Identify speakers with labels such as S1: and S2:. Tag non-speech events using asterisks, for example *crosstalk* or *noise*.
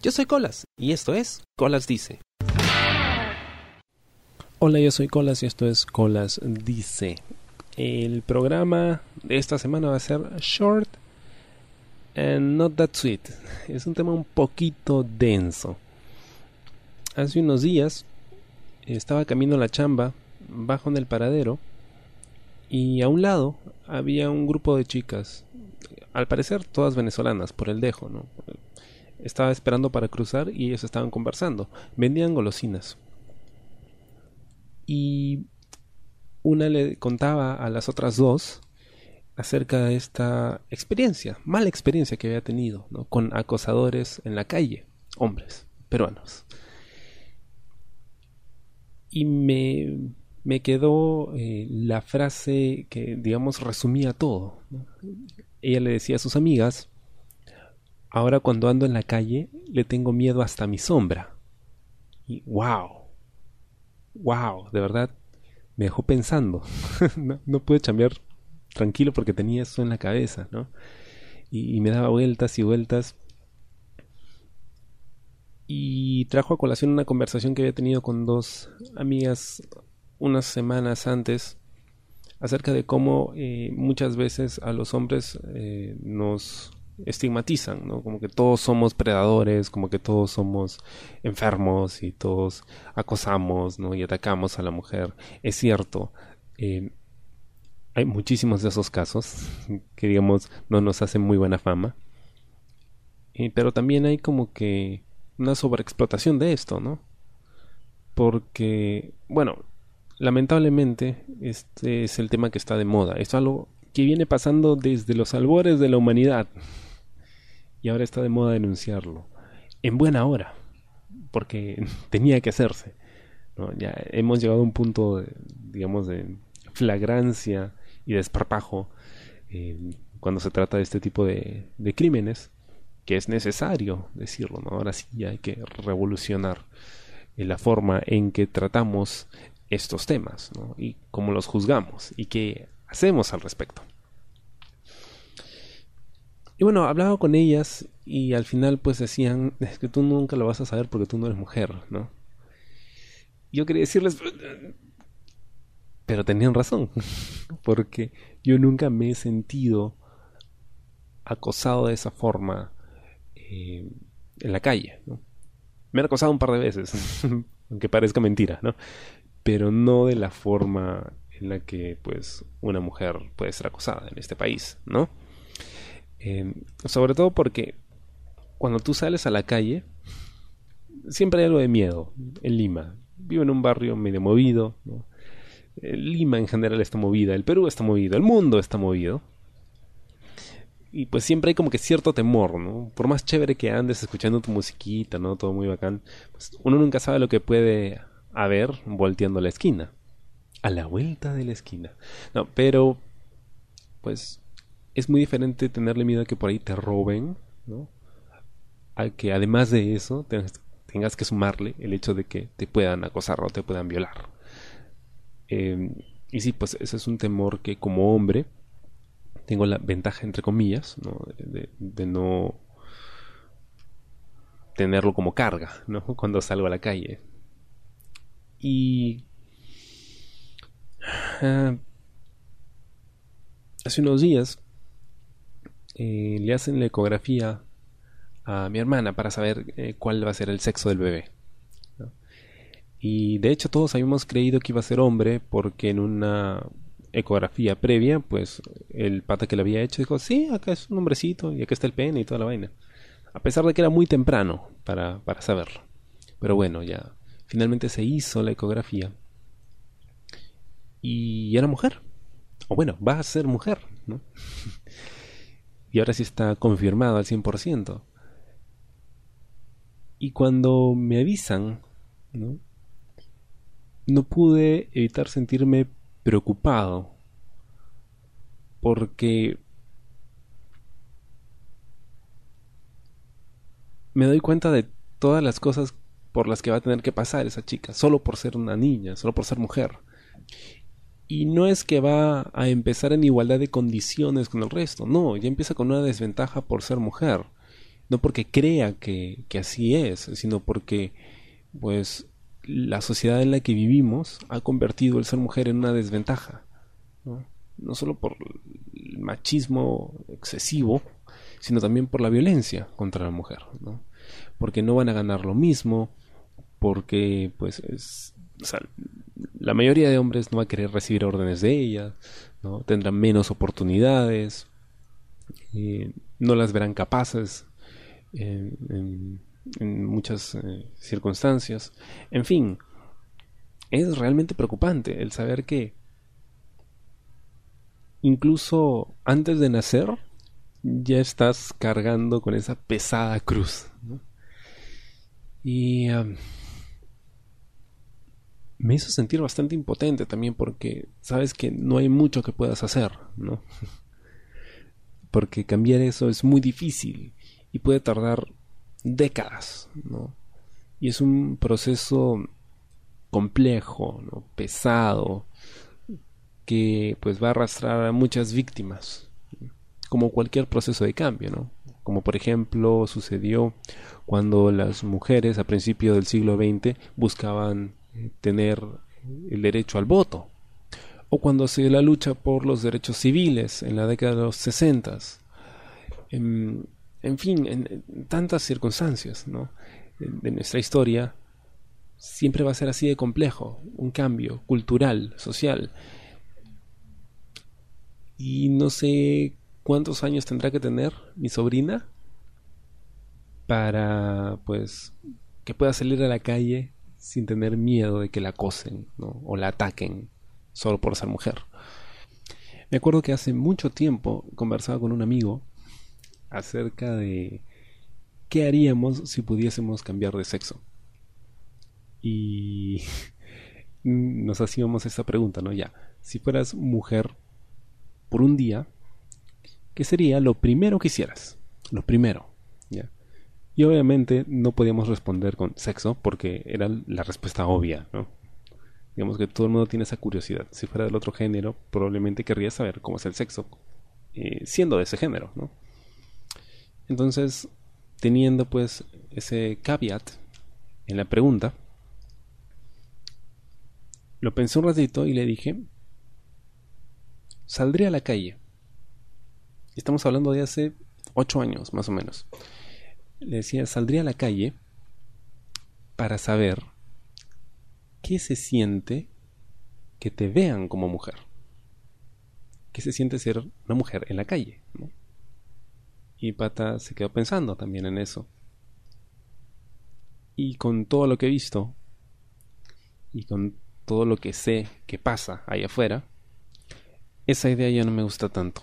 S1: Yo soy Colas y esto es Colas Dice.
S2: Hola, yo soy Colas y esto es Colas Dice. El programa de esta semana va a ser short and not that sweet. Es un tema un poquito denso. Hace unos días estaba camino la chamba, bajo en el paradero, y a un lado había un grupo de chicas, al parecer todas venezolanas, por el dejo, ¿no? Estaba esperando para cruzar y ellos estaban conversando. Vendían golosinas. Y una le contaba a las otras dos acerca de esta experiencia, mala experiencia que había tenido con acosadores en la calle, hombres peruanos. Y me, me quedó eh, la frase que, digamos, resumía todo. Ella le decía a sus amigas, ahora cuando ando en la calle le tengo miedo hasta mi sombra. Y wow, wow, de verdad me dejó pensando. *laughs* no, pude chambear tranquilo porque tenía eso en la cabeza, ¿no? Y, me daba vueltas y vueltas. Y trajo a colación una conversación que había tenido con dos amigas unas semanas antes acerca de cómo eh, muchas veces a los hombres eh, nos estigmatizan, ¿no? Como que todos somos predadores, como que todos somos enfermos y todos acosamos, ¿no? Y atacamos a la mujer. Es cierto, eh, hay muchísimos de esos casos *laughs* que, digamos, no nos hacen muy buena fama. pero también hay como que una sobreexplotación de esto, ¿no? Porque, bueno, lamentablemente este es el tema que está de moda. Es algo que viene pasando desde los albores de la humanidad ahora está de moda denunciarlo. En buena hora, porque *laughs* tenía que hacerse. Ya hemos llegado a un punto, de, digamos, de flagrancia y desparpajo eh, cuando se trata de este tipo de, crímenes, que es necesario decirlo. Ahora sí hay que revolucionar eh, la forma en que tratamos estos temas y cómo los juzgamos y qué hacemos al respecto. Y bueno, hablaba con ellas y al final pues decían, es que tú nunca lo vas a saber porque tú no eres mujer, ¿no? Yo quería decirles, pero tenían razón, *laughs* porque yo nunca me he sentido acosado de esa forma eh, en la calle, ¿no? Me han acosado un par de veces, *laughs* aunque parezca mentira, ¿no? Pero no de la forma en la que pues una mujer puede ser acosada en este país, ¿no? Em, sobre todo porque cuando tú sales a la calle, siempre hay algo de miedo en Lima. Vivo en un barrio medio movido. Eh, Lima en general está movida, el Perú está movido, el mundo está movido. Y pues siempre hay como que cierto temor, ¿no? Por más chévere que andes escuchando tu musiquita, ¿no? Todo muy bacán. Pues uno nunca sabe lo que puede haber volteando la esquina. A la vuelta de la esquina. No, pero pues es muy diferente tenerle miedo a que por ahí te roben, ¿no? A que además de eso tengas, que sumarle el hecho de que te puedan acosar o te puedan violar. Em, y sí, pues ese es un temor que como hombre tengo la ventaja, entre comillas, ¿no? De, no tenerlo como carga, ¿no? *laughs* Cuando salgo a la calle. Y... Ah, hace unos días eh, le hacen la ecografía a mi hermana para saber eh, cuál va a ser el sexo del bebé. Y de hecho todos habíamos creído que iba a ser hombre porque en una ecografía previa, pues el pata que le había hecho dijo, sí, acá es un hombrecito y acá está el pene y toda la vaina. A pesar de que era muy temprano para, para saberlo. Pero bueno, ya finalmente se hizo la ecografía. Y era mujer. O bueno, va a ser mujer, ¿no? *laughs* y ahora sí está confirmado al 100%. Y cuando me avisan, ¿no? no pude evitar sentirme preocupado porque me doy cuenta de todas las cosas por las que va a tener que pasar esa chica, solo por ser una niña, solo por ser mujer y no es que va a empezar en igualdad de condiciones con el resto, no, ya empieza con una desventaja por ser mujer. no porque crea que, que así es, sino porque pues la sociedad en la que vivimos ha convertido el ser mujer en una desventaja. ¿no? no solo por el machismo excesivo, sino también por la violencia contra la mujer, ¿no? Porque no van a ganar lo mismo, porque pues es, la mayoría de hombres no va a querer recibir órdenes de ella, ¿no? Tendrán menos oportunidades, eh, no las verán capaces en, muchas eh, circunstancias. En fin, es realmente preocupante el saber que incluso antes de nacer ya estás cargando con esa pesada cruz. Y me hizo sentir bastante impotente también porque sabes que no hay mucho que puedas hacer, ¿no? *laughs* porque cambiar eso es muy difícil y puede tardar décadas, ¿no? Y es un proceso complejo, ¿no? pesado, que pues va a arrastrar a muchas víctimas, como cualquier proceso de cambio, ¿no? Como por ejemplo sucedió cuando las mujeres a principios del siglo XX buscaban tener el derecho al voto, o cuando se dio la lucha por los derechos civiles en la década de los 60. En, en fin, en, tantas circunstancias ¿no? de nuestra historia, siempre va a ser así de complejo, un cambio cultural, social, y no sé cuántos años tendrá que tener mi sobrina para, pues, que pueda salir a la calle sin tener miedo de que la acosen o la ataquen solo por ser mujer. Me acuerdo que hace mucho tiempo conversaba con un amigo acerca de qué haríamos si pudiésemos cambiar de sexo. Y *laughs* nos hacíamos esta pregunta, ¿no? Ya, si fueras mujer, por un día, ¿qué sería lo primero que hicieras? Lo primero. Y obviamente no podíamos responder con sexo porque era la respuesta obvia, ¿no? Digamos que todo el mundo tiene esa curiosidad. Si fuera del otro género, probablemente querría saber cómo es el sexo, eh, siendo de ese género, ¿no? Entonces, teniendo pues ese caveat en la pregunta, lo pensé un ratito y le dije, saldría a la calle. Estamos hablando de hace ocho años, más o menos. Le decía, saldría a la calle para saber qué se siente que te vean como mujer. ¿Qué se siente ser una mujer en la calle? Y Pata se quedó pensando también en eso. Y con todo lo que he visto, y con todo lo que sé que pasa ahí afuera, esa idea ya no me gusta tanto.